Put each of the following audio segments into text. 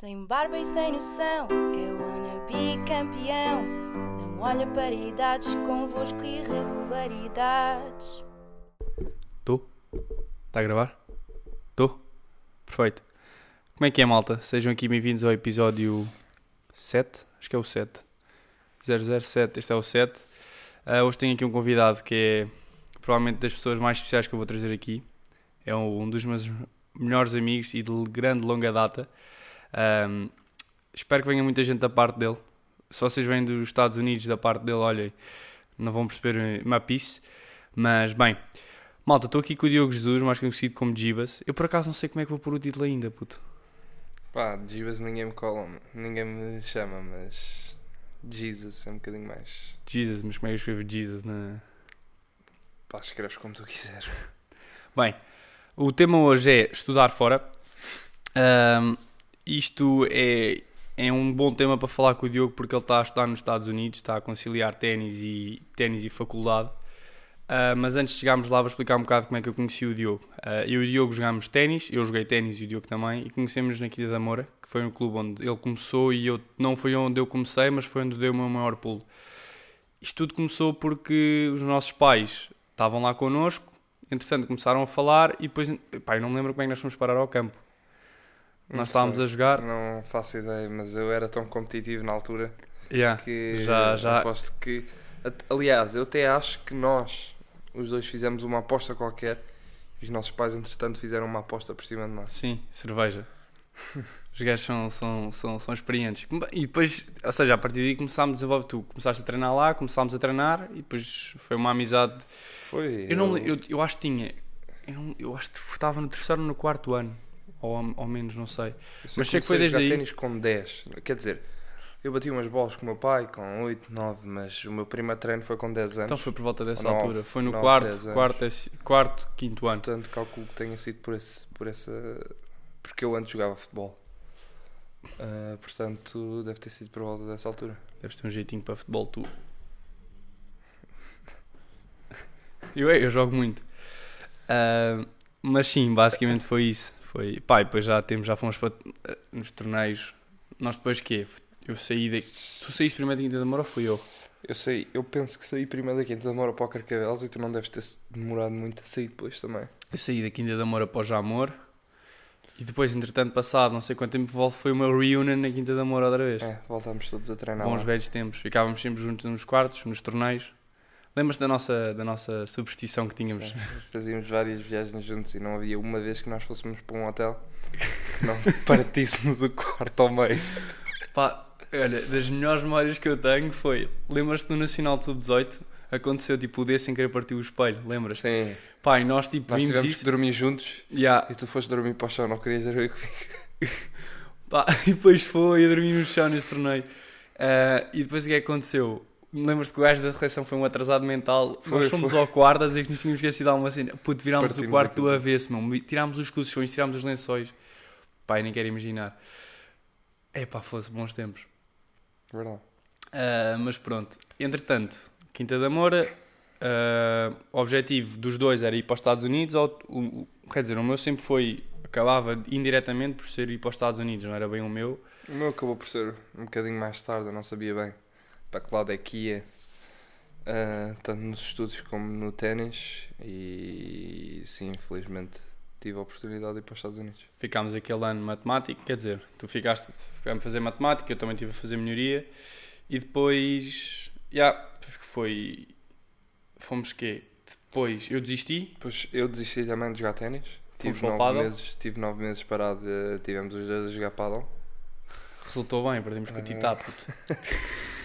Sem barba e sem noção, eu wanna be campeão. Não olha para idades, convosco irregularidades. Estou? Está a gravar? Estou? Perfeito. Como é que é, malta? Sejam aqui bem-vindos ao episódio 7. Acho que é o 7. 007, este é o 7. Ah, hoje tenho aqui um convidado que é provavelmente das pessoas mais especiais que eu vou trazer aqui. É um, um dos meus melhores amigos e de grande longa data. Ahm, espero que venha muita gente da parte dele. Se vocês vêm dos Estados Unidos da parte dele, olhem, não vão perceber uma piece. Mas, bem, malta, estou aqui com o Diogo Jesus, mais conhecido como Jibas. Eu por acaso não sei como é que vou pôr o título ainda, puto. Pá, Jesus ninguém me cola, ninguém me chama, mas Jesus é um bocadinho mais. Jesus, mas como é que eu escrevo Jesus na. Pá, escreves como tu quiseres. Bem, o tema hoje é estudar fora. Ahm, isto é, é um bom tema para falar com o Diogo porque ele está a estudar nos Estados Unidos, está a conciliar ténis e, ténis e faculdade. Ah, mas antes de chegarmos lá, vou explicar um bocado como é que eu conheci o Diogo. Ah, eu e o Diogo jogámos ténis, eu joguei ténis e o Diogo também, e conhecemos na Quinta da Moura, que foi um clube onde ele começou e eu não foi onde eu comecei, mas foi onde deu o meu maior pulo. Isto tudo começou porque os nossos pais estavam lá connosco, entretanto começaram a falar e depois, pá, eu não me lembro como é que nós fomos parar ao campo. Não Nós estávamos sei, a jogar. Não faço ideia, mas eu era tão competitivo na altura Yeah, que já, já. aposto que. Aliás, eu até acho que nós, os dois, fizemos uma aposta qualquer e os nossos pais, entretanto, fizeram uma aposta por cima de nós. Sim, cerveja. Os gajos são, são, são, são experientes. E depois, ou seja, a partir daí começámos a desenvolver. Tu começaste a treinar lá, começámos a treinar e depois foi uma amizade. Foi. Eu, não, me- eu, eu acho que tinha. Eu, não- eu acho que estava no terceiro ou no quarto ano. Ou, ou menos, não sei. Mas sei que foi desde aí. ténis com 10. Quer dizer, eu bati umas bolas com o meu pai com 8, 9, mas o meu primeiro treino foi com 10 anos. Então foi por volta dessa Ou nove, altura. Foi no nove, quarto, dez anos. quarto, esse- quarto, quinto ano. Portanto, calculo que tenha sido por, esse, por essa. Porque eu antes jogava futebol. Ah, portanto, deve ter sido por volta dessa altura. Deves ter um jeitinho para futebol, tu. Eu, eu jogo muito. Ah, mas sim, basicamente foi isso. Foi, pá, e depois já temos, já fomos para, ah, nos torneios. Nós depois quê? Eu saí daqui. Tu saíste primeiro da Quinta da Moura ou fui eu? Eu sei, eu penso que saí primeiro da Quinta da Mora para o Carcavelos e tu não deves ter demorado muito a sair depois também. Eu saí da Quinta da Moura para o Jamor. E depois, entretanto, passado não sei quanto tempo foi uma reunion na Quinta da Moura outra vez. É, voltámos todos a treinar. Bons lá. velhos tempos. Ficávamos sempre juntos nos quartos, nos torneios. Lembras-te da nossa, da nossa superstição que tínhamos? Sim, Fazíamos várias viagens juntos e não havia uma vez que nós fôssemos para um hotel que não partíssemos o quarto ao meio. Pá, olha, das melhores memórias que eu tenho foi. Lembras-te do Nacional de Sub-18? Aconteceu tipo o D sem querer partir o espelho, lembras? Sim, Pá, e nós tipo nós vimos isso. que dormir juntos Yeah, e tu foste dormir para o chão, não querias dormir comigo. pá, e depois foi a dormir no chão nesse torneio. Ah, e depois o que é que aconteceu? Lembras-te que o gajo da recepção foi um atrasado mental? Foi, nós fomos foi. ao quarto a dizer que nos tínhamos esquecido alguma cena. Puto, virámos o Partimos quarto do avesso, meu. Tirámos os colchões, tirámos os lençóis. Eu nem quero imaginar. É pá, fosse bons tempos. Verdade. Ah, mas pronto, entretanto, Quinta da Moura, ah, o objetivo dos dois era ir para os Estados Unidos, ou, o, o- quer dizer, o meu sempre foi, acabava indiretamente por ser ir para os Estados Unidos, não era bem o meu. O meu acabou por ser um bocadinho mais tarde, eu não sabia bem para que lado é que ia, ah, tanto nos estudos como no ténis, e sim, infelizmente tive a oportunidade de ir para os Estados Unidos. Ficámos aquele ano matemático, quer dizer, tu ficaste a fazer matemática, eu também estive a fazer melhoria, e depois, já, foi, fomos quê? Depois eu desisti, Depois eu desisti também de jogar ténis, tive nove, meses, tive nove meses parado, tivemos os dois a jogar paddle. resultou bem, perdemos com o Ah. Titá,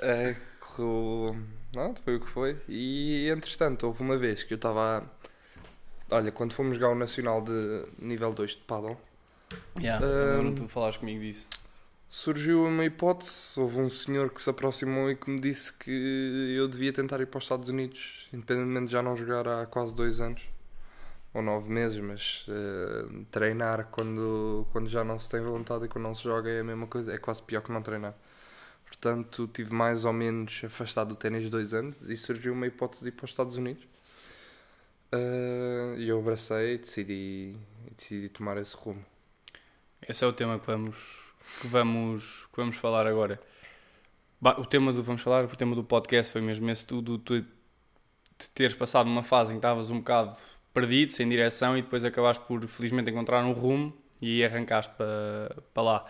É, correu. Não, foi o que foi. E entretanto, houve uma vez que eu estava. Olha, quando fomos jogar o Nacional de nível 2 de paddle, Yeah, Ah, lembro-me tu falaste comigo disso. surgiu uma hipótese. Houve um senhor que se aproximou e que me disse que eu devia tentar ir para os Estados Unidos, independentemente de já não jogar há quase dois anos ou nove meses, mas eh, treinar quando, quando já não se tem vontade e quando não se joga é a mesma coisa, é quase pior que não treinar. Portanto, tive mais ou menos afastado do ténis dois anos e surgiu uma hipótese de ir para os Estados Unidos. Eh, E eu abracei e decidi, decidi tomar esse rumo. Esse é o tema que vamos, que vamos, que vamos falar agora. O tema do vamos falar, o tema do podcast foi mesmo esse tu, do- tu de teres passado uma fase em que estavas um bocado perdido, sem direção e depois acabaste por felizmente encontrar um rumo e arrancaste para, para lá.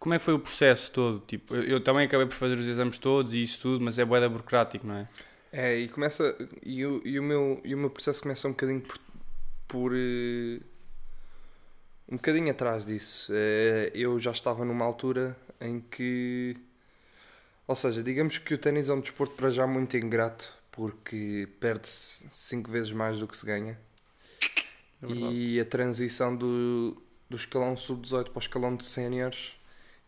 Como é que foi o processo todo? Tipo, eu, eu também acabei por fazer os exames todos e isso tudo, mas é boeda burocrático, não é? É, e começa. E o, e o, meu, e o meu processo começa um bocadinho por. por eh, um bocadinho atrás disso. Eh, eu já estava numa altura em que. Ou seja, digamos que o ténis é um desporto para já muito ingrato, porque perde-se 5 vezes mais do que se ganha. É. E a transição do, do escalão sub-18 para o escalão de séniores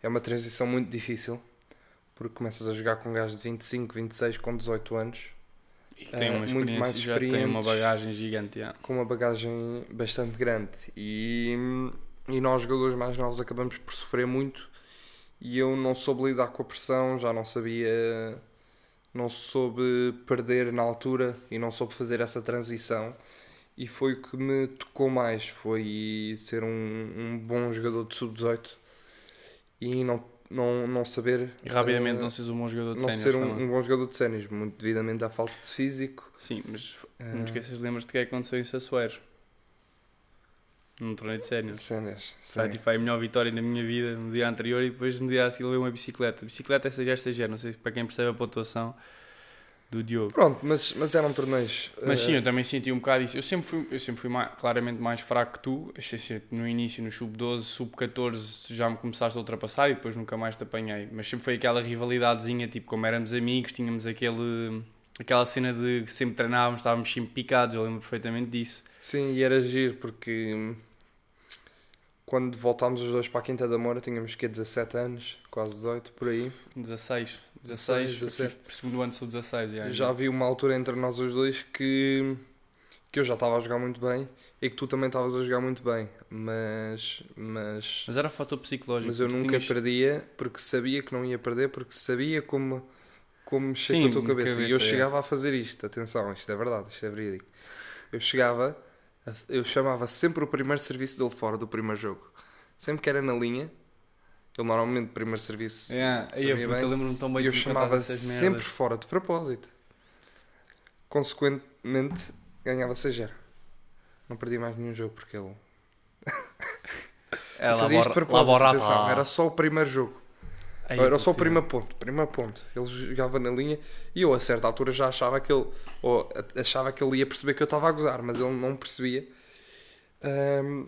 é uma transição muito difícil, porque começas a jogar com um gajo de 25, 26 com 18 anos, E que tem uma muito experiência, mais já tem uma bagagem gigante. com uma bagagem bastante grande. E, e nós, jogadores mais novos, acabamos por sofrer muito. E eu não soube lidar com a pressão, já não sabia, não soube perder na altura e não soube fazer essa transição. E foi o que me tocou mais: foi ser um, um bom jogador de sub-18 e não, não, não saber. E rapidamente eh, não seres um bom jogador de não ser um, um bom jogador de sénios, muito devidamente à falta de físico. Sim, mas eh, não esqueças, lembras-te do que é que aconteceu em Sassueiro? Num torneio de. Sénios. Foi sim. tipo, a melhor vitória na minha vida no dia anterior e depois no dia a seguir levei uma bicicleta. Bicicleta é CG CG, não sei se para quem percebe a pontuação do Diogo. Pronto, mas, mas eram torneios. Mas sim, eh, eu também senti um bocado isso. Eu sempre fui, eu sempre fui mais- claramente mais fraco que tu. Achei no início, no sub-12, sub-14, já me começaste a ultrapassar e depois nunca mais te apanhei. Mas sempre foi aquela rivalidadezinha, tipo, como éramos amigos, tínhamos aquele, aquela cena de que sempre treinávamos, estávamos sempre picados. Eu lembro perfeitamente disso. Sim, e era giro porque quando voltámos os dois para a Quinta da Moura tínhamos que 17 anos, quase 18 por aí. 16, 16, 16, 17. por segundo ano sou 16. Já, Já havia uma altura entre nós os dois que, que eu já estava a jogar muito bem e que tu também estavas a jogar muito bem, mas, mas, Mas era fator psicológico. mas eu nunca tinhas- perdia porque sabia que não ia perder, porque sabia como, como mexer Sim, com a tua de cabeça. e eu cabeça, é. chegava a fazer isto, atenção, isto é verdade, isto é verídico. Eu chegava, eu chamava sempre o primeiro serviço dele fora do primeiro jogo. Sempre que era na linha, ele normalmente primeiro serviço É, aí sabia eu bem. lembro-me tão bem e eu chamava sempre merdas. fora de propósito. Consequentemente, ganhava 6 Não perdi mais nenhum jogo porque ele É, fazia isto de propósito. atenção, era só o primeiro jogo. Aí, era só o primeiro ponto, primeiro ponto. Ele jogava na linha e eu a certa altura já achava que ele ou achava que ele ia perceber que eu estava a gozar, mas ele não percebia. Ahm,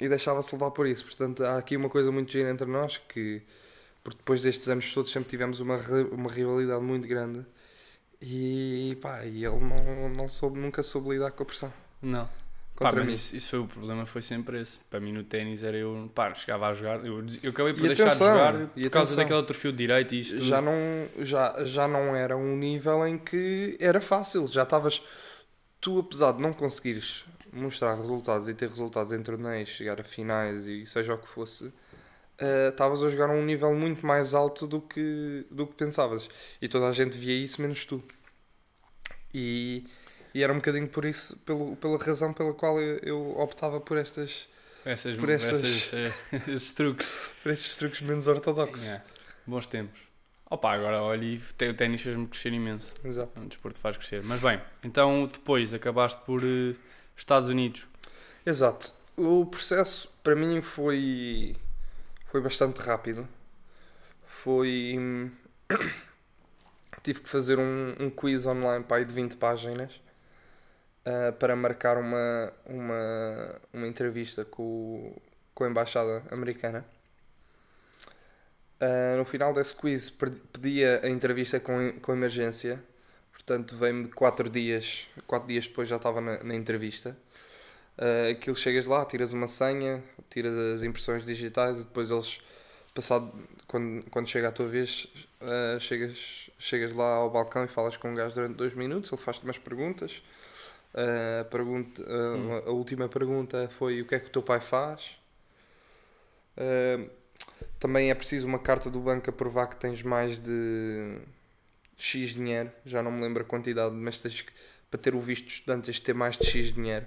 e deixava-se levar por isso. Portanto, há aqui uma coisa muito gira entre nós que porque depois destes anos todos sempre tivemos uma, uma rivalidade muito grande e pá, e ele não, não soube, nunca soube lidar com a pressão Não. Pá, mas isso, isso foi o problema, foi sempre esse. Para mim no ténis era eu, pá, chegava a jogar, eu, eu acabei por E deixar atenção, de jogar e por causa daquele atrofio de direito e isto tudo. já não, já, já não era um nível em que era fácil. Já estavas. Tu, apesar de não conseguires mostrar resultados e ter resultados em torneios, chegar a finais e seja o que fosse, eh, estavas a jogar a um nível muito mais alto do que, do que pensavas. E toda a gente via isso, menos tu. E, e era um bocadinho por isso, pelo, pela razão pela qual eu, eu optava por, estas, essas, por estas- essas, eh, esses truques. por estes truques menos ortodoxos. Bons tempos. Opa, agora olha e o ténis fez-me crescer imenso. Exato. O desporto faz crescer. Mas bem, então depois acabaste por eh, Estados Unidos. Exato. O processo para mim foi foi bastante rápido. Foi tive que fazer um, um quiz online para aí de 20 páginas ah, para marcar uma, uma, uma entrevista com, com a embaixada americana. Ah, no final desse quiz pedia a entrevista com, com emergência, portanto veio-me 4 dias, quatro dias depois já estava na, na entrevista. Uh, aquilo chegas lá, tiras uma senha, tiras as impressões digitais e depois eles, passado, quando, quando chega a tua vez, uh, chegas, chegas lá ao balcão e falas com um gajo durante dois minutos, ele faz-te umas perguntas. Uh, a, pergunta, uh, a última pergunta foi o que é que o teu pai faz. Também é preciso uma carta do banco a provar que tens mais de X dinheiro, já não me lembro a quantidade, mas tens que, para ter o visto de estudante tens de ter mais de X dinheiro.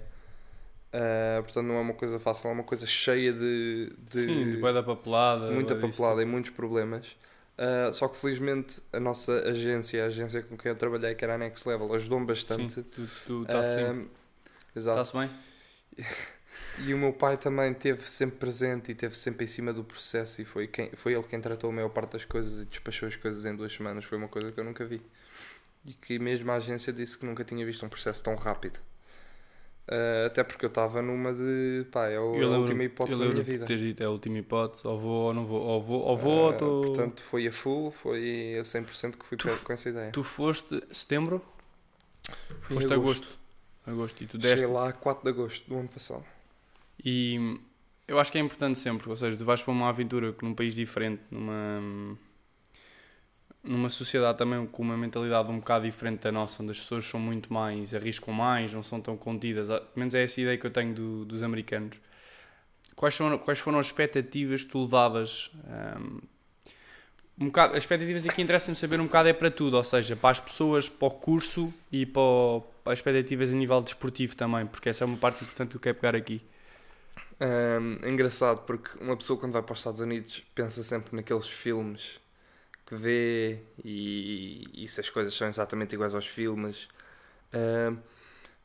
Uh, portanto, não é uma coisa fácil, é uma coisa cheia de, de Sim, de da papelada. muita papelada e muitos problemas. Uh, só que felizmente a nossa agência, a agência com quem eu trabalhei, que era a Next Level, ajudou-me bastante. Sim, tu, tu está-se Uh, exato. Está-se bem? E o meu pai também esteve sempre presente e esteve sempre em cima do processo e foi, quem, foi ele quem tratou a maior parte das coisas e despachou as coisas em duas semanas. Foi uma coisa que eu nunca vi. E que mesmo a agência disse que nunca tinha visto um processo tão rápido. Uh, até porque eu estava numa de pá, é, o- é a lembro- última hipótese da lembro minha vida. teres dito, é a última hipótese, ou vou ou não vou, ou vou, ou vou, ou Uh, tô- Portanto, foi a full, foi a 100% que fui Tu- com essa ideia. Tu foste setembro? Fui Foste agosto. Agosto. E tu deste. Cheguei lá a 4 de agosto do ano passado. E eu acho que é importante sempre, ou seja, tu vais para uma aventura num país diferente, numa numa sociedade também com uma mentalidade um bocado diferente da nossa, onde as pessoas são muito mais, arriscam mais, não são tão contidas. Ah, Pelo menos é essa ideia que eu tenho do- dos americanos. Quais, são, quais foram as expectativas que tu levavas? ahm, um bocado, as expectativas aqui interessa-me saber um bocado é para tudo, ou seja, para as pessoas, para o curso e para, o- para as expectativas a nível desportivo também, porque essa é uma parte importante que eu quero pegar aqui. Um, é engraçado porque uma pessoa quando vai para os Estados Unidos pensa sempre naqueles filmes que vê e, e se as coisas são exatamente iguais aos filmes. Um,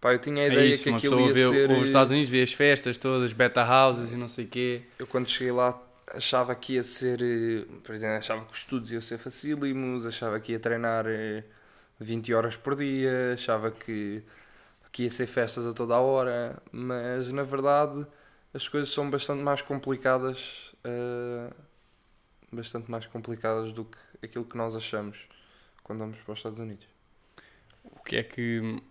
pá, eu tinha a É ideia isso, que aquilo ia vê ser. os Estados Unidos, vê as festas todas, beta houses e não sei o quê. Eu quando cheguei lá achava que ia ser. eh, por exemplo, achava que os estudos iam ser facílimos, achava que ia treinar eh, 20 horas por dia, achava que, que ia ser festas a toda a hora, mas na verdade as coisas são bastante mais complicadas. eh, bastante mais complicadas do que aquilo que nós achamos quando vamos para os Estados Unidos. O que é que.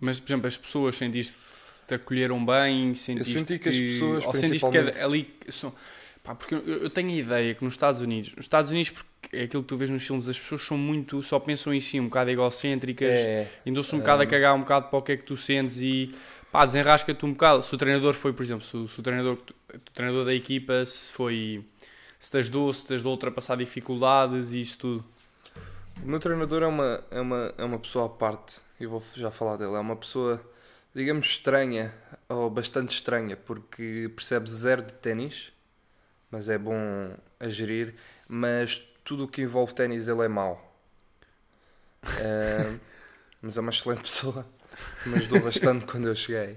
Mas, por exemplo, as pessoas sentiste te acolheram bem, sentiste senti que as pessoas, ou sentiste que principalmente- ali são, pá, porque eu, eu tenho a ideia que nos Estados Unidos, nos Estados Unidos porque é aquilo que tu vês nos filmes, as pessoas são muito, só pensam em si, um bocado egocêntricas, É, Andou-se um bocado a Um, cagar um bocado para o que é que tu sentes e pá, desenrasca-te um bocado. Se o treinador foi, por exemplo, se o, se o treinador, o treinador da equipa se foi se te ajudou, se te ajudou a ultrapassar dificuldades e isso tudo. O meu treinador é uma, é uma, é uma pessoa à parte, e vou já falar dele. É uma pessoa, digamos, estranha, ou bastante estranha, porque percebe zero de ténis, mas é bom a gerir. Mas tudo o que envolve ténis ele é mau. É, mas é uma excelente pessoa, me ajudou bastante quando eu cheguei.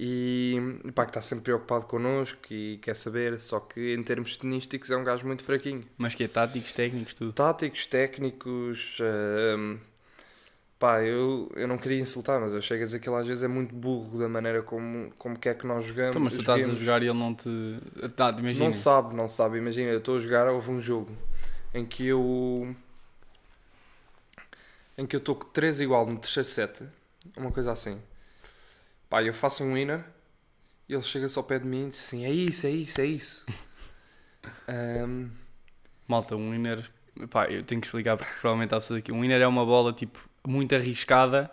E pá, que está sempre preocupado connosco e quer saber, só que em termos tenísticos é um gajo muito fraquinho Mas que é táticos, técnicos, tudo. táticos, técnicos. ehm, pá, eu, eu não queria insultar, mas eu chego a dizer que ele às vezes é muito burro da maneira como, como quer que nós jogamos. Então, mas tu estás a jogar e ele não te. Tá, imagina. Não sabe, não sabe. Imagina, eu estou a jogar, houve um jogo em que eu. em que eu estou com 3 igual no terceiro set, uma coisa assim. Pá, eu faço um winner e ele chega-se ao pé de mim e diz assim: é isso, é isso, é isso. Ehm, Malta, um winner. Pá, eu tenho que explicar porque provavelmente há pessoas aqui. Um winner é uma bola tipo muito arriscada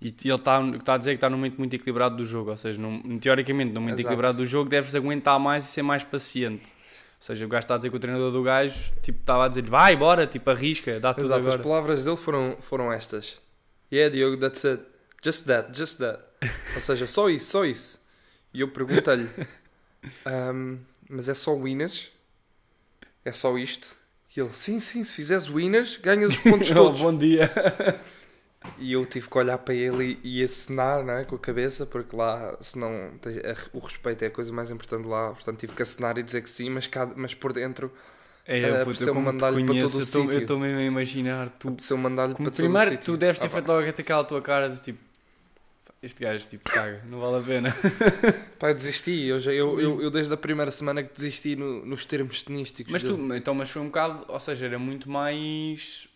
e ele está tá a dizer que está num momento muito equilibrado do jogo. Ou seja, num, teoricamente, num momento Exato. equilibrado do jogo, deves aguentar mais e ser mais paciente. Ou seja, o gajo está a dizer que o treinador do gajo tipo, estava a dizer vai, bora, tipo, arrisca, dá tudo Exato, as agora. palavras dele foram, foram estas. Yeah, Diogo, that's it. Just that, just that. Ou seja, só isso, só isso. E eu pergunto-lhe, "Ahm, mas é só winners? É só isto? E ele, sim, sim, se fizeres winners, ganhas os pontos Oh, todos. bom dia. E eu tive que olhar para ele e, e acenar não é, com a cabeça, porque lá, senão, tem- a- o respeito é a coisa mais importante lá. Portanto, tive que acenar e dizer que sim, mas, cá, mas por dentro, É, Eh, eu, puto, apeteceu-me eu como mandar-lhe para todo o eu estou- eu sítio. estou mesmo a imaginar tu. apeteceu mandar-lhe para todo o primeiro, sítio. tu deves ter Ah, feito logo aquela tua cara de tipo, este gajo tipo caga, não vale a pena. Pá, eu desisti. Eu, já, eu, eu, eu desde a primeira semana que desisti no- nos termos tenísticos. Mas tu, então, mas foi um bocado, ou seja, era muito mais.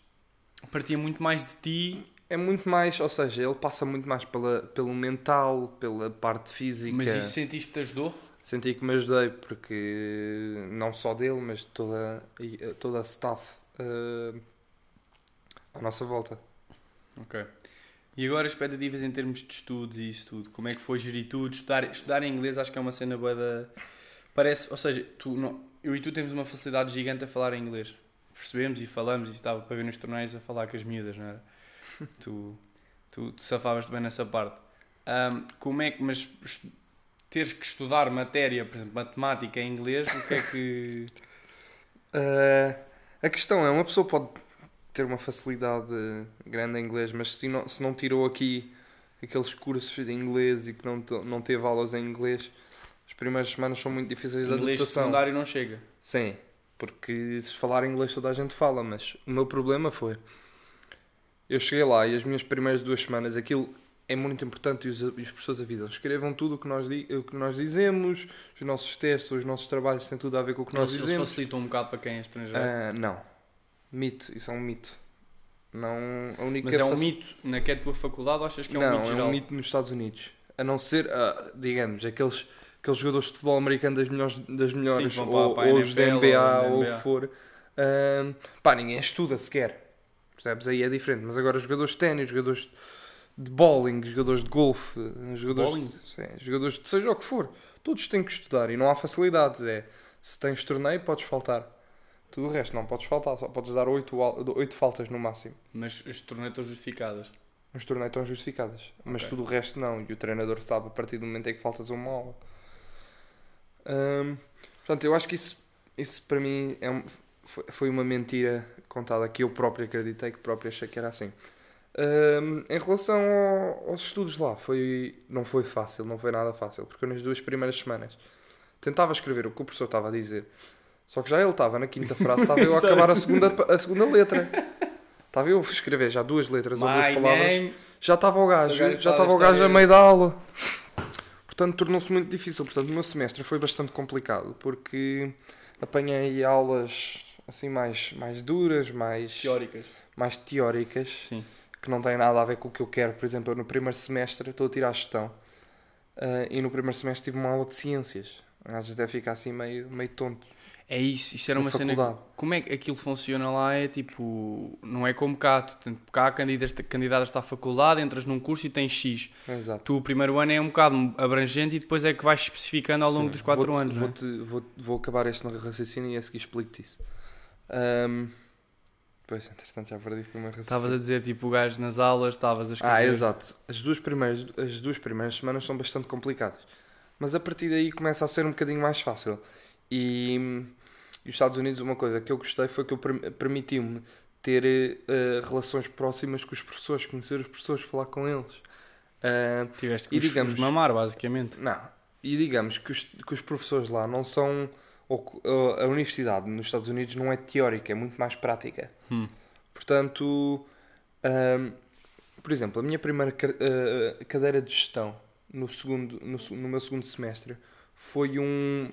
partia muito mais de ti, É muito mais, ou seja, ele passa muito mais pela, pelo mental, pela parte física. mas isso sentiste que te ajudou? Senti que me ajudei, porque não só dele, mas de toda, eh, toda a staff eh, à nossa volta. Ok. E agora expectativas em termos de estudos e isso tudo? Como é que foi gerir tudo? Estudar, estudar em inglês acho que é uma cena boa da... Parece, ou seja, tu, não, eu e tu temos uma facilidade gigante a falar em inglês. Percebemos e falamos e estava para ver nos torneios a falar com as miúdas, não era? tu, tu, tu safavas bem nessa parte. Ahm, como é que, mas teres que estudar matéria, por exemplo, matemática em inglês, o que é que. Uh, a questão é, uma pessoa pode ter uma facilidade grande em inglês, mas se não, se não tirou aqui aqueles cursos de inglês e que não, não teve aulas em inglês, as primeiras semanas são muito difíceis de inglês adaptação. secundário não chega? Sim, porque se falar inglês toda a gente fala, mas o meu problema foi. Eu cheguei lá e as minhas primeiras duas semanas, aquilo é muito importante e os, e os professores avisam. Escrevam tudo o que, nós, o que nós dizemos, os nossos testes, os nossos trabalhos têm tudo a ver com o que nós Eles, eles dizemos. facilitam um bocado para quem é estrangeiro. Ah, não. Mito, isso é um mito. Não, a única Mas é um mito na que é a tua faculdade ou achas que é um não, mito é geral? um mito nos Estados Unidos. A não ser, ah, digamos, aqueles, aqueles jogadores de futebol americano das melhores, das melhores vão ou, para- a ou os da NFL, NBA ou ou o NBA. que for. Pá, ninguém estuda sequer. Percebes? Aí é diferente. Mas agora, jogadores de ténis, jogadores de bowling, jogadores de golfe, jogadores, Bowling? Sim, jogadores de seja o que for, todos têm que estudar e não há facilidades. É se tens torneio, podes faltar. Tudo o resto não podes faltar, só podes dar 8, oito faltas no máximo. Mas as torneios estão justificadas. Os torneios estão justificadas, mas Ok. tudo o resto não. E o treinador sabe a partir do momento em que faltas uma aula. Hum, portanto, eu acho que isso, isso para mim é um- foi, uma mentira contada que eu próprio acreditei, que próprio achei que era assim. Hum, em relação ao- aos estudos lá, foi, não foi fácil, não foi nada fácil, porque nas duas primeiras semanas tentava escrever o que o professor estava a dizer, só que já ele estava na quinta frase, estava eu a acabar a segunda, a segunda letra. Estava eu a escrever já duas letras ou duas palavras name... já estava o O gajo, já estava o gajo a meio da aula. Portanto, tornou-se muito difícil. Portanto, o meu semestre foi bastante complicado porque apanhei aulas assim mais, mais duras, mais Teóricas. mais teóricas, Sim. que não têm nada a ver com o que eu quero. Por exemplo, eu no primeiro semestre estou a tirar gestão ah, e no primeiro semestre tive uma aula de ciências. Às vezes deve ficar assim meio, meio tonto. É isso, isso era uma cena. faculdade. que- Como é que aquilo funciona lá? É tipo. Não é como cá. Tu, cá candidatas candidatas à faculdade, entras num curso e tens X. Exato. Tu, o primeiro ano é um bocado abrangente e depois é que vais especificando ao longo Sim, dos 4 vou-te- anos. não é? Vou, vou acabar este raciocínio e a seguir explico-te isso. Ahm, pois, entretanto, já perdi o meu raciocínio. Estavas a dizer, tipo, o gajo nas aulas, estavas a escrever. Ah, exato. As duas, primeiras, as duas primeiras semanas são bastante complicadas. Mas a partir daí começa a ser um bocadinho mais fácil. E, e os Estados Unidos, uma coisa que eu gostei foi que eu permitiu-me ter eh, relações próximas com os professores, conhecer os professores, falar com eles. Ah, Tiveste que E os, digamos- os mamar, basicamente. não. E digamos que os, que os professores lá não são. ou uh, a universidade nos Estados Unidos não é teórica, é muito mais prática. Hum. Portanto, por exemplo, a minha primeira uh, cadeira de gestão no, segundo, no, no meu segundo semestre foi um.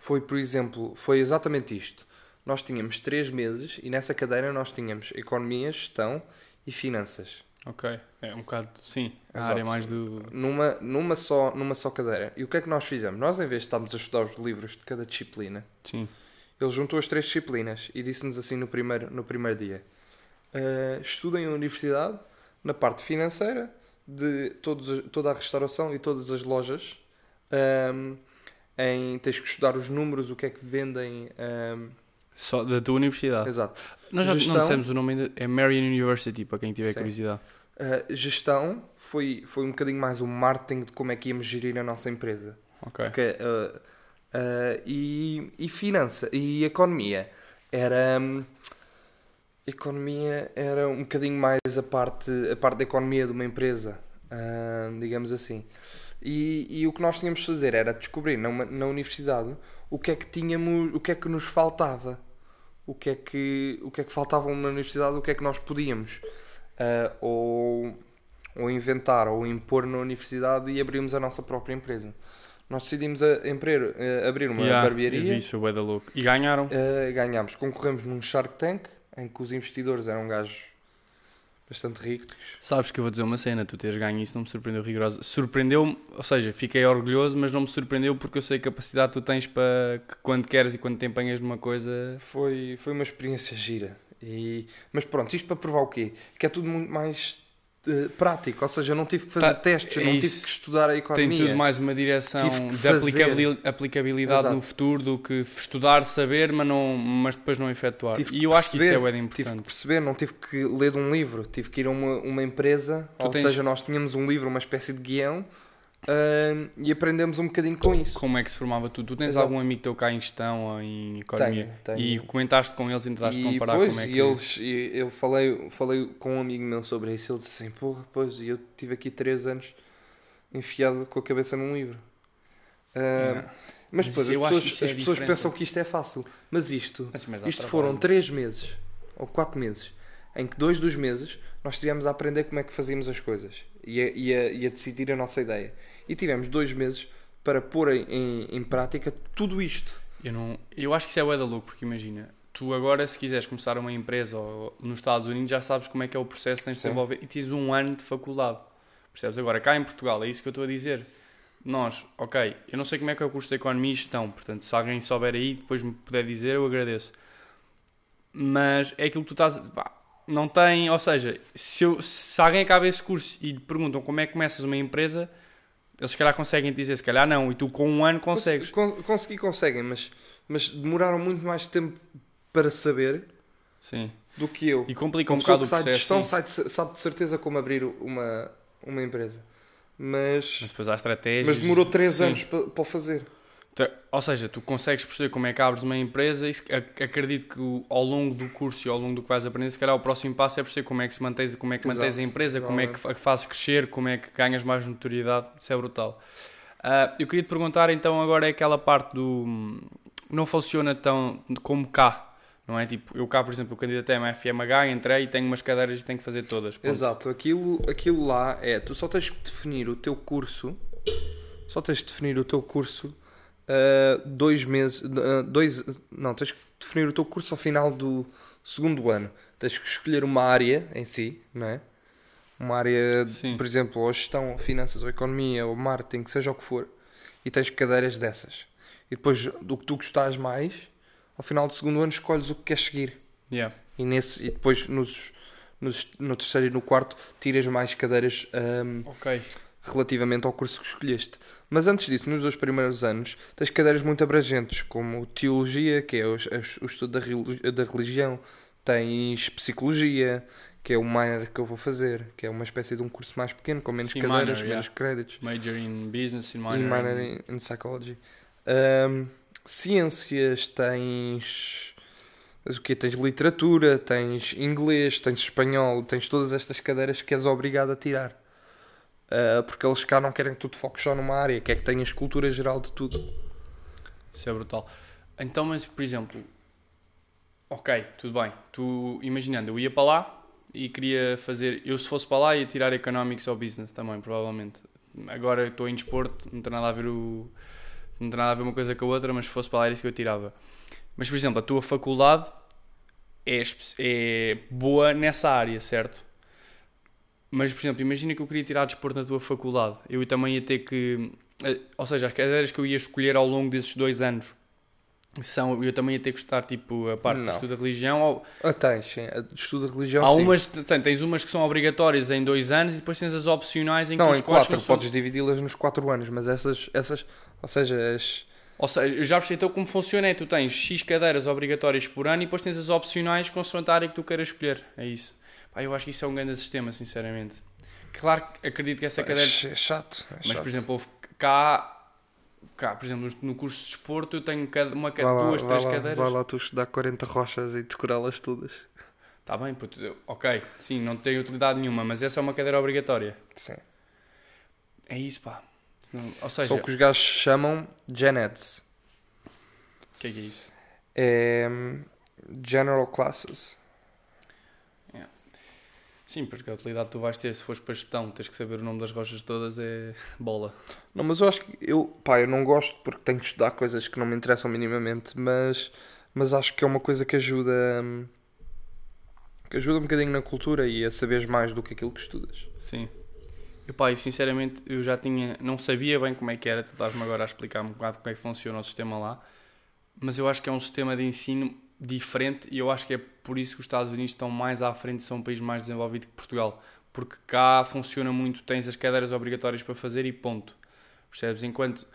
Foi, por exemplo, foi exatamente isto. Nós tínhamos três meses e nessa cadeira nós tínhamos economia, gestão e finanças. Ok. É um bocado. Sim. A Exato. área mais do. numa, numa, só, numa só cadeira. E o que é que nós fizemos? Nós, em vez de estarmos a estudar os livros de cada disciplina, Sim. ele juntou as três disciplinas e disse-nos assim no primeiro, no primeiro dia: "Ah, estudem a universidade na parte financeira de todos, toda a restauração e todas as lojas. ahm, em, tens que estudar os números, o que é que vendem. ahm, Só da tua universidade. exato. Nós já Gestão. não dissemos o nome ainda. É Marion University, para quem tiver Sim. curiosidade. Ah, gestão foi, foi um bocadinho mais o marketing de como é que íamos gerir a nossa empresa. Ok. Porque, uh, uh, e, e finança e economia era hum, economia era um bocadinho mais a parte a parte da economia de uma empresa hum, digamos assim e, e o que nós tínhamos de fazer era descobrir na, na universidade o que é que tínhamos o que é que nos faltava o que é que o que é que faltava na universidade o que é que nós podíamos uh, ou ou inventar ou impor na universidade e abrirmos a nossa própria empresa nós decidimos a, empre- eh, abrir uma Yeah, barbearia, isso, louco. E ganharam. eh, ganhámos, concorremos num Shark Tank, em que os investidores eram gajos bastante ricos. Sabes que eu vou dizer uma cena, tu teres ganho isso não me surpreendeu rigorosa. Surpreendeu-me, ou seja, fiquei orgulhoso, mas não me surpreendeu porque eu sei a capacidade que tu tens para que quando queres e quando te empenhas numa coisa. Foi, foi uma experiência gira. E, mas pronto, isto para provar o quê? Que é tudo muito mais prático, ou seja, eu não tive que fazer Tá, testes, eu não isso. tive que estudar a economia. Tem tudo mais uma direção de aplicabilidade no futuro do que estudar, saber, mas, não, mas depois não efetuar. Tive E eu acho que isso é perceber, bué de Tive que importante. perceber, não tive que ler de um livro, tive que ir a uma, uma empresa, Tu ou tens- seja, nós tínhamos um livro, uma espécie de guião, ah, e aprendemos um bocadinho com isso. Como é que se formava tudo? Tu tens Exato. algum amigo teu cá em gestão ou em economia? Tenho, tenho. E comentaste com eles e tentaste comparar pois, como é que... e eles, e eu falei, falei com um amigo meu sobre isso. Ele disse assim: Porra, pois, e eu tive aqui 3 anos enfiado com a cabeça num livro. Yeah. Mas depois as pessoas, é as pessoas pensam que isto é fácil. Mas isto, Mas, isto trabalho. foram 3 meses ou 4 meses em que dois dos meses nós tivemos a aprender como é que fazíamos as coisas e a, e a, e a decidir a nossa ideia. E tivemos dois meses para pôr em, em, em prática tudo isto. Eu, não, eu acho que isso é bué da louco, porque imagina, tu agora se quiseres começar uma empresa ou, nos Estados Unidos já sabes como é que é o processo, tens de desenvolver e tens um ano de faculdade. Percebes? Agora, cá em Portugal, é isso que eu estou a dizer. Nós, ok, eu não sei como é que é o curso de Economia e Gestão, portanto, se alguém souber aí depois me puder dizer, eu agradeço. Mas é aquilo que tu estás. a- pá, não tem, ou seja, se, eu- se alguém acaba esse curso e lhe perguntam como é que começas uma empresa, eles se calhar conseguem dizer, se calhar não, e tu com um ano consegues. Con- conseguir conseguem, mas, mas demoraram muito mais tempo para saber Sim. do que eu. E complica um bocado o que sai de processo. gestão sai de- sabe de certeza como abrir uma, uma empresa. Mas, Mas depois há estratégias. mas demorou 3 Sim. anos para, para o fazer. Tu- Ou seja, tu consegues perceber como é que abres uma empresa e acredito que ao longo do curso e ao longo do que vais aprender, se calhar o próximo passo é perceber como é que se mantens, como é que mantens a empresa, como é que fa- fazes crescer, como é que ganhas mais notoriedade. Isso é brutal. Ah, eu queria te perguntar então agora é aquela parte do hum, não funciona tão como cá. Não é tipo, eu cá, por exemplo, eu candidatei-me à FMH, entrei e tenho umas cadeiras e tenho que fazer todas. Ponto. Exato, aquilo, aquilo lá é, tu só tens que definir o teu curso, só tens de definir o teu curso ah, dois meses, ah, dois, não, tens que definir o teu curso ao final do segundo ano. Tens que escolher uma área em si, não é? Uma área, Sim. por exemplo, ou gestão, ou finanças, ou economia, ou marketing, seja o que for, e tens cadeiras dessas. E depois, do que tu gostares mais, ao final do segundo ano escolhes o que queres seguir. Yeah. E, nesse, e depois nos, nos- no terceiro e no quarto tiras mais cadeiras ahm, Ok. Relativamente ao curso que escolheste. Mas antes disso, nos dois primeiros anos, tens cadeiras muito abrangentes, como teologia, que é o, o estudo da, reli- da religião, tens psicologia, que é o minor que eu vou fazer, que é uma espécie de um curso mais pequeno, com menos Sim, cadeiras, minor, menos créditos Major in business, in minor, e minor in- in, in psychology. Ahm, ciências, tens o quê? Tens literatura, tens inglês, tens espanhol, tens todas estas cadeiras que és obrigado a tirar. Ah, porque eles cá não querem que tu te foques só numa área, quer que tenhas cultura geral de tudo. Isso é brutal. Então, mas por exemplo, ok, tudo bem. Tu imaginando, eu ia para lá e queria fazer. Eu, se fosse para lá, ia tirar economics ou business também, provavelmente. Agora estou em desporto, não tem nada a ver o. Não tem nada a ver uma coisa com a outra, mas se fosse para lá era isso que eu tirava. Mas, por exemplo, a tua faculdade é, é boa nessa área, certo? Mas, por exemplo, imagina que eu queria tirar desporto na tua faculdade. Eu também ia ter que. eh, Ou seja, as cadeiras que eu ia escolher ao longo desses dois anos são. Eu também ia ter que estudar, tipo, a parte do estudo da religião. Ou, Ah, tens, sim. Estudo de religião, há sim. umas. Tem, tens umas que são obrigatórias em dois anos e depois tens as opcionais em que Não, os em quatro, são- podes dividi-las nos quatro anos, mas essas, essas ou seja, as... Ou seja, eu já percebi então como funciona é tu tens X cadeiras obrigatórias por ano e depois tens as opcionais consoante a área que tu queiras escolher. É isso. Pá, eu acho que isso é um grande sistema, sinceramente. Claro que acredito que essa cadeira. é chato. é Mas, chato. por exemplo, houve cá, cá, por exemplo, no curso de desporto eu tenho uma, Vai lá, duas, vai três lá, cadeiras. Vai lá tu estudar 40 rochas e decorá-las todas. Está bem, puto, ok, sim, não tem utilidade nenhuma, mas essa é uma cadeira obrigatória. Sim. É isso, pá. Senão- ou seja, Só que os gajos chamam Geneds. o que é que é isso? É hum, General Classes. Sim, porque a utilidade que tu vais ter se fores para gestão, tens que saber o nome das rochas todas, é bola. Não, mas eu acho que eu, pá, eu não gosto porque tenho que estudar coisas que não me interessam minimamente, mas, mas acho que é uma coisa que ajuda hum, que ajuda um bocadinho na cultura e a saberes mais do que aquilo que estudas. Sim. E pá, eu sinceramente eu já tinha, não sabia bem como é que era, tu estás-me agora a explicar um bocado como é que funciona o sistema lá, mas eu acho que é um sistema de ensino diferente e eu acho que é por isso que os Estados Unidos estão mais à frente, são um país mais desenvolvido que Portugal, porque cá funciona muito, tens as cadeiras obrigatórias para fazer e ponto. Percebes? Enquanto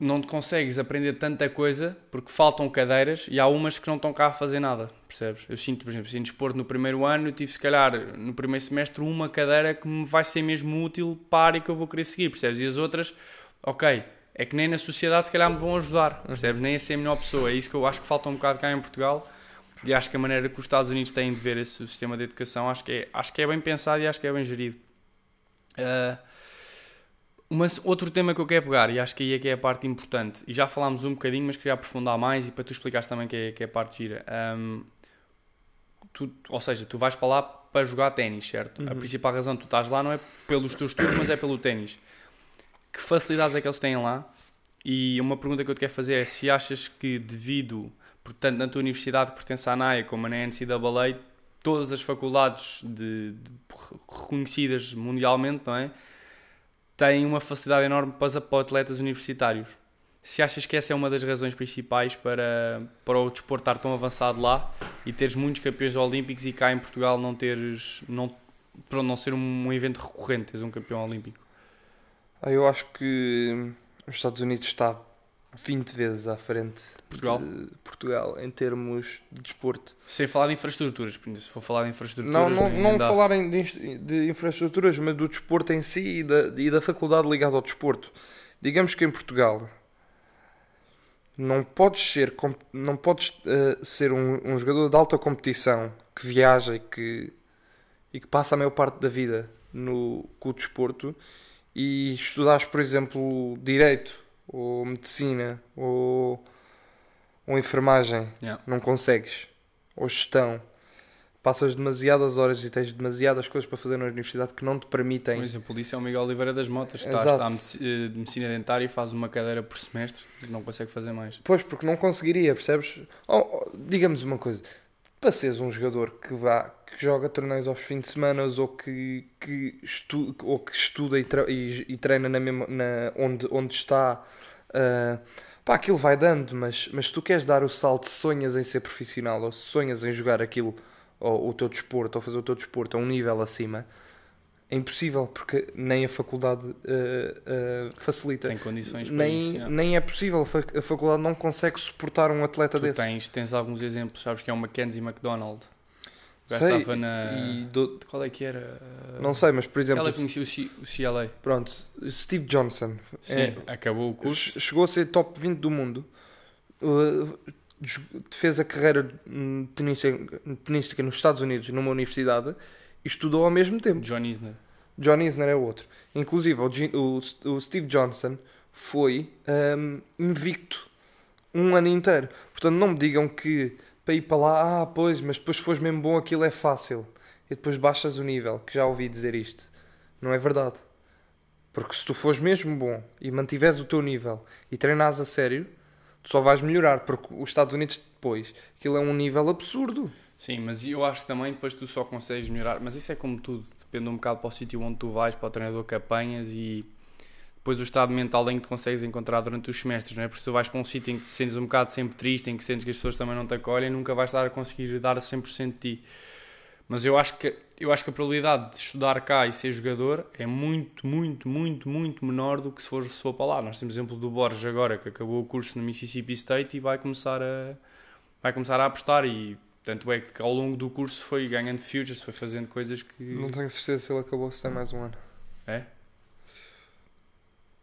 não consegues aprender tanta coisa porque faltam cadeiras e há umas que não estão cá a fazer nada, percebes? Eu sinto, por exemplo, assim, desporto no primeiro ano, eu tive se calhar no primeiro semestre uma cadeira que me vai ser mesmo útil para área que eu vou querer seguir, percebes? E as outras, ok, é que nem na sociedade se calhar me vão ajudar, percebes? Nem a ser a melhor pessoa, é isso que eu acho que falta um bocado cá em Portugal e acho que a maneira que os Estados Unidos têm de ver esse sistema de educação, acho que é, acho que é bem pensado e acho que é bem gerido. Uh, outro tema que eu quero pegar, e acho que aí é que é a parte importante, e já falámos um bocadinho, mas queria aprofundar mais e para tu explicares também que é, que é a parte gira. Um, tu, ou seja, tu vais para lá para jogar ténis, certo? Uhum. A principal razão que tu estás lá não é pelos teus estudos, mas é pelo ténis. Que facilidades é que eles têm lá? E uma pergunta que eu te quero fazer é se achas que devido, portanto, na tua universidade que pertence à NAIA como na NCAA, todas as faculdades de, de, reconhecidas mundialmente, não é? têm uma facilidade enorme para, para atletas universitários. Se achas que essa é uma das razões principais para, para o desporto estar tão avançado lá e teres muitos campeões olímpicos e cá em Portugal não teres, não, para não ser um evento recorrente, teres um campeão olímpico? Ah, eu acho que os Estados Unidos está 20 vezes à frente Portugal. de Portugal em termos de desporto. Sem falar de infraestruturas, se for falar de infraestruturas. Não, não, não falarem de, de infraestruturas, mas do desporto em si e da, e da faculdade ligada ao desporto. Digamos que em Portugal não podes ser, não podes, eh, ser um, um jogador de alta competição que viaja e que, e que passa a maior parte da vida no, com o desporto e estudares, por exemplo, direito ou medicina ou, ou enfermagem Yeah. não consegues. Ou gestão. Passas demasiadas horas e tens demasiadas coisas para fazer na universidade que não te Um permitem. exemplo disso é o Miguel Oliveira das Motas, que está a eh, medicina dentária e faz uma cadeira por semestre, não consegue fazer mais. Pois, porque não conseguiria, percebes? Oh, oh, digamos uma coisa. Para seres um jogador que vá, que joga torneios aos fins de semana ou que, que, estu, ou que estuda e, e- e treina na mesma, na, onde, onde está, ah, pá, aquilo vai dando, mas, mas se tu queres dar o salto, se sonhas em ser profissional ou se sonhas em jogar aquilo, ou o teu desporto, ou fazer o teu desporto a um nível acima, é impossível, porque nem a faculdade ah, ah, facilita. Tem condições para Nem, isso. nem é possível, a faculdade não consegue suportar um atleta Tu desse. tens, tens alguns exemplos, sabes que é o Mackenzie McDonald. O gajo Sei, estava na. e do- Qual é que era? não sei, mas por exemplo, Ela conhecia o, C- o CLA. pronto, Steve Johnson Sim, é, acabou o curso. che- chegou a ser top 20 do mundo, uh, fez a carreira tenística, nos Estados Unidos numa universidade e estudou ao mesmo tempo. John Isner. John Isner é outro. Inclusive, o, o, o Steve Johnson foi hum, invicto um ano inteiro. Portanto, não me digam que para ir para lá, ah, pois, mas depois se fores mesmo bom, aquilo é fácil. E depois baixas o nível, que já ouvi dizer isto. Não é verdade. Porque se tu fores mesmo bom e mantiveres o teu nível e treinares a sério, tu só vais melhorar. Porque os Estados Unidos depois, aquilo é um nível absurdo. Sim, mas eu acho que também depois tu só consegues melhorar. Mas isso é como tudo, depende um bocado para o sítio onde tu vais, para o treinador que apanhas e depois o estado mental em que consegues encontrar durante os semestres, não é? Porque se tu vais para um sítio em que te sentes um bocado sempre triste, em que sentes que as pessoas também não te acolhem, nunca vais estar a conseguir dar a 100% de ti. Mas eu acho que eu acho que a probabilidade de estudar cá e ser jogador é muito, muito, muito, muito menor do que se for, se for para lá. Nós temos o exemplo do Borges agora, que acabou o curso no Mississippi State e vai começar a, vai começar a apostar e tanto é que ao longo do curso foi ganhando futures, foi fazendo coisas que... Não tenho certeza se ele acabou, se tem mais um ano. É?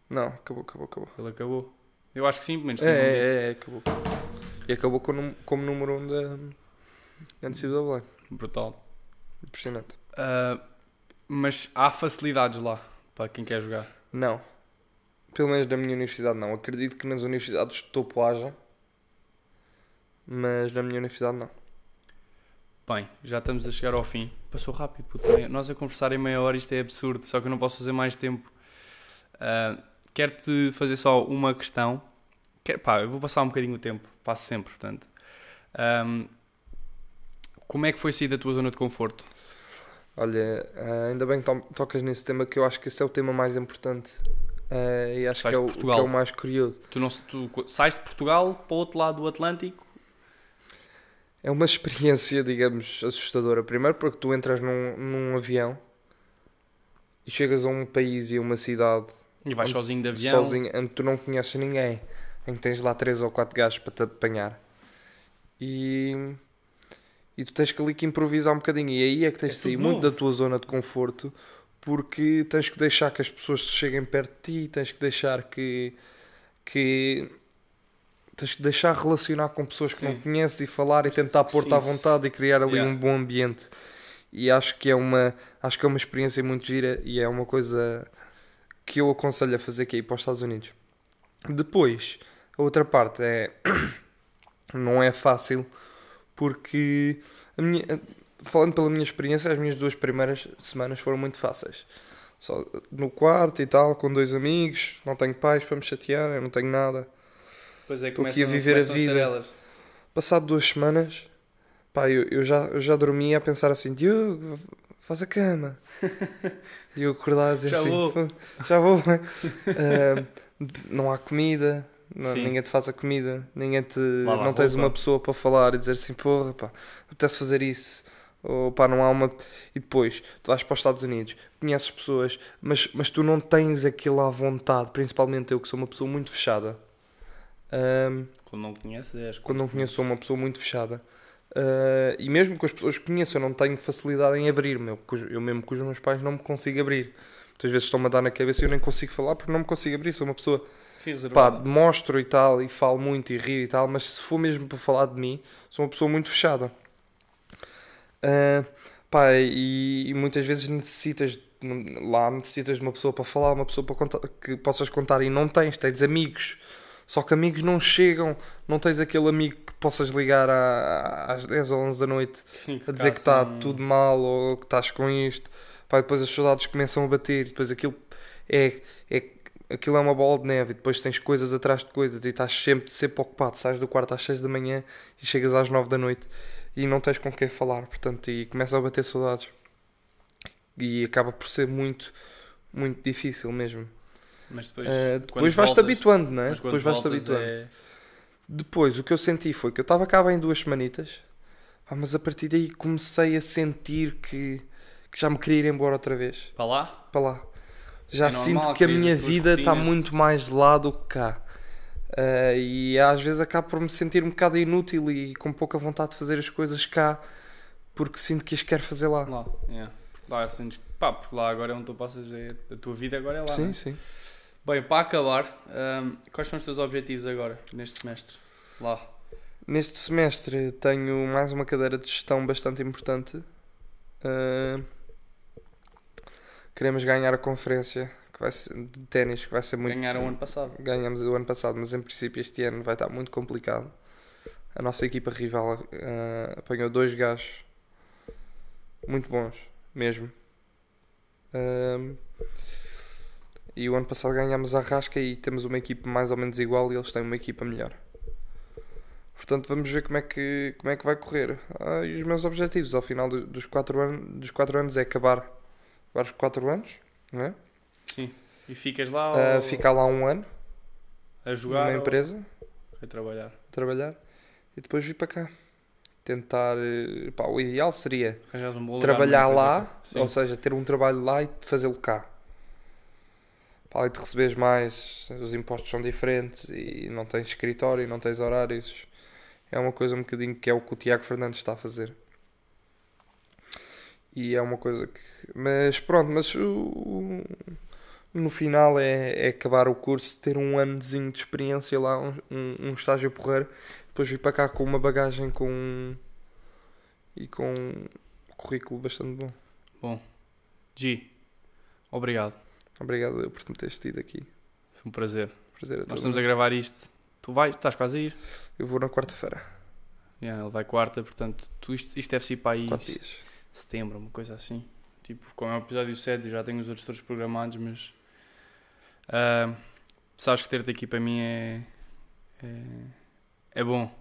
Não, acabou, acabou, acabou. Ele acabou. Eu acho que sim, pelo menos É, é, é, acabou. E acabou como, como número 1 um da, da NCAA. Brutal. Impressionante. Ah, mas há facilidades lá para quem quer jogar. Não. Pelo menos na minha universidade não. Acredito que nas universidades de topo haja. Mas na minha universidade não. Bem, já estamos a chegar ao fim. Passou rápido, puto. Nós a conversar em meia hora, isto é absurdo, só que eu não posso fazer mais tempo. Ah, Quero-te fazer só uma questão. Quero, pá, eu vou passar um bocadinho o tempo, passo sempre, portanto. Ahm, como é que foi sair da tua zona de conforto? Olha, ah, ainda bem que to- tocas nesse tema que eu acho que esse é o tema mais importante. Ah, e acho que é, o, que Portugal. é o mais curioso. Tu, não, tu sais de Portugal para o outro lado do Atlântico? É uma experiência, digamos, assustadora. Primeiro porque tu entras num, num avião e chegas a um país e a uma cidade E vais sozinho de avião. sozinho, onde tu não conheces ninguém, em que tens lá três ou quatro gajos para te apanhar. E, e tu tens que ali que improvisar um bocadinho. E aí é que tens É de sair muito novo. da tua zona de conforto, porque tens que deixar que as pessoas cheguem perto de ti, tens que deixar que. que tens que deixar relacionar com pessoas que não Sim. conheces e falar e tentar pôr-te à vontade e criar ali Yeah. um bom ambiente. E acho que é uma acho que é uma experiência muito gira e é uma coisa que eu aconselho a fazer que é ir para os Estados Unidos. Depois, a outra parte é não é fácil porque minha, falando pela minha experiência, as minhas duas primeiras semanas foram muito fáceis. Só no quarto e tal, com dois amigos, não tenho pais para me chatear, eu não tenho nada. Pois é, Estou aqui a viver a vida. Passado duas semanas, pá, eu, eu, já, eu já dormia a pensar assim: Diogo, faz a cama. e eu acordava a dizer Já assim: vou. "Pô, já vou. Ah, não há comida, não- ninguém te faz a comida, ninguém te. Não tens roupa. uma pessoa para falar e dizer assim: porra, pá, apetece fazer isso. Ou pá, não há uma. E depois, tu vais para os Estados Unidos, conheces pessoas, mas, mas tu não tens aquilo à vontade, principalmente eu que sou uma pessoa muito fechada. Ahm, Quando não conheces, és. quando não conheço, sou uma pessoa muito fechada. Ah, e mesmo com as pessoas que conheço, eu não tenho facilidade em abrir-me. Eu, eu mesmo com os meus pais não me consigo abrir. Muitas vezes estão-me a dar na cabeça e eu nem consigo falar porque não me consigo abrir. Sou uma pessoa, pá, demonstro e tal, e falo muito e rio e tal, mas se for mesmo para falar de mim, sou uma pessoa muito fechada. Ah, pá, e, e muitas vezes necessitas, lá necessitas de uma pessoa para falar, uma pessoa para contar, que possas contar e não tens, tens amigos. Só que amigos não chegam, não tens aquele amigo que possas ligar à- às 10 ou 11 da noite Sim, a dizer que está tudo mal ou que estás com isto. Pá, depois as saudades começam a bater, depois aquilo é, é, aquilo é uma bola de neve e depois tens coisas atrás de coisas e estás sempre, sempre ocupado. Sais do quarto às 6 da manhã e chegas às 9 da noite e não tens com quem falar, portanto, e começam a bater saudades. E acaba por ser muito, muito difícil mesmo. Mas depois. Ah, quando depois vais-te habituando, não é? Depois vais-te habituando. é- Depois, o que eu senti foi que eu estava cá bem duas semanitas, pá, mas a partir daí comecei a sentir que, que já me queria ir embora outra vez, Para lá? para lá. Já É normal, sinto que a minha vida está muito mais lá do que cá. Ah, e às vezes acabo por me sentir um bocado inútil e com pouca vontade de fazer as coisas cá, porque sinto que as quero fazer lá. Lá, yeah. lá sentes que- pá, porque lá agora é onde tu passas é, a tua vida agora é lá. sim, né? sim. Bem, para acabar, hum, quais são os teus objetivos agora, neste semestre? Lá. Neste semestre tenho mais uma cadeira de gestão bastante importante. Ah, queremos ganhar a conferência que vai ser, de ténis, que vai ser muito. Ganharam o ano passado. Ganhamos o ano passado, mas em princípio este ano vai estar muito complicado. A nossa equipa rival ah, apanhou dois gajos muito bons, mesmo. Ah, e o ano passado ganhámos a Rasca e temos uma equipa mais ou menos igual e eles têm uma equipa melhor. Portanto, vamos ver como é que, como é que vai correr. Ah, e os meus objetivos ao final do- dos 4 anos, dos quatro anos é acabar, acabar os 4 anos, não é? Sim. E ficas lá Ah, ou ficar lá um ano a jogar numa empresa, ou a trabalhar? trabalhar e depois vir para cá. Tentar. eh, Pá, o ideal seria um trabalhar lá, ou seja, ter um trabalho lá e fazê-lo cá. Para além de receberes mais, os impostos são diferentes e não tens escritório, não tens horários. É uma coisa um bocadinho que é o que o Tiago Fernandes está a fazer. E é uma coisa que. Mas pronto, mas o, no final é, é acabar o curso, ter um anozinho de experiência lá, um, um, estágio porreiro, depois vir para cá com uma bagagem com. e com um currículo bastante bom. G, obrigado. Obrigado eu por me teres tido aqui. Foi um prazer. Prazer a Nós estamos a gravar isto. Tu vais, estás quase a ir. Eu vou na quarta-feira. Yeah, ele vai quarta, portanto, tu, isto, isto deve ser para aí Quatro dias. setembro, uma coisa assim. Tipo, como é o episódio 7, eu já tenho os outros todos programados, mas. ah, sabes que ter-te aqui para mim é. é, é bom.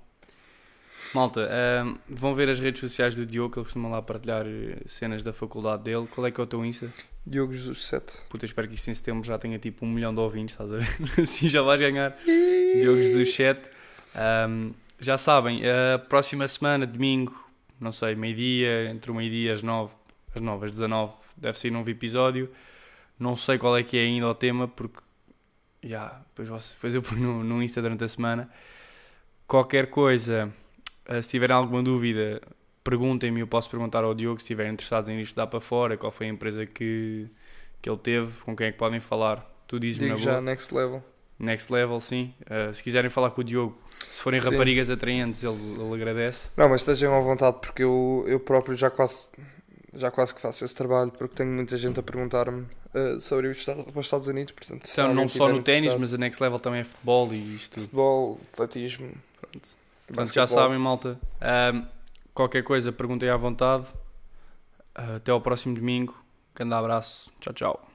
Malta, ah, vão ver as redes sociais do Diogo, que ele costuma lá partilhar eh, cenas da faculdade dele. Qual é que é o teu Insta? Diogo Jesus 7. Puta, eu espero que isto em setembro já tenha tipo um milhão de ouvintes, estás a ver? assim já vais ganhar. Diogo Jesus 7. Ahm, já sabem, a próxima semana, domingo, não sei, meio-dia, entre o meio-dia e as 9, as 9, às 19, deve sair um novo episódio. Não sei qual é que é ainda o tema, porque Yeah, depois, você, depois eu ponho no, no Insta durante a semana. Qualquer coisa, uh, se tiverem alguma dúvida, perguntem-me. Eu posso perguntar ao Diogo se estiverem interessados em isto dar para fora, qual foi a empresa que, que ele teve, com quem é que podem falar. Tu dizes-me na boa. já, next level. Next level, sim. Uh, se quiserem falar com o Diogo, se forem Sim. raparigas atraentes, ele, ele agradece. Não, mas estejam à vontade porque eu, eu próprio já quase, já quase que faço esse trabalho porque tenho muita gente a perguntar-me eh, sobre os Estados Unidos. Portanto, Então, não só no ténis, mas a Next Level também é futebol e isto. Futebol, atletismo. Pronto. Portanto, já sabem, malta. Ahm, qualquer coisa, perguntem à vontade. Até ao próximo domingo. Grande abraço. Tchau, tchau.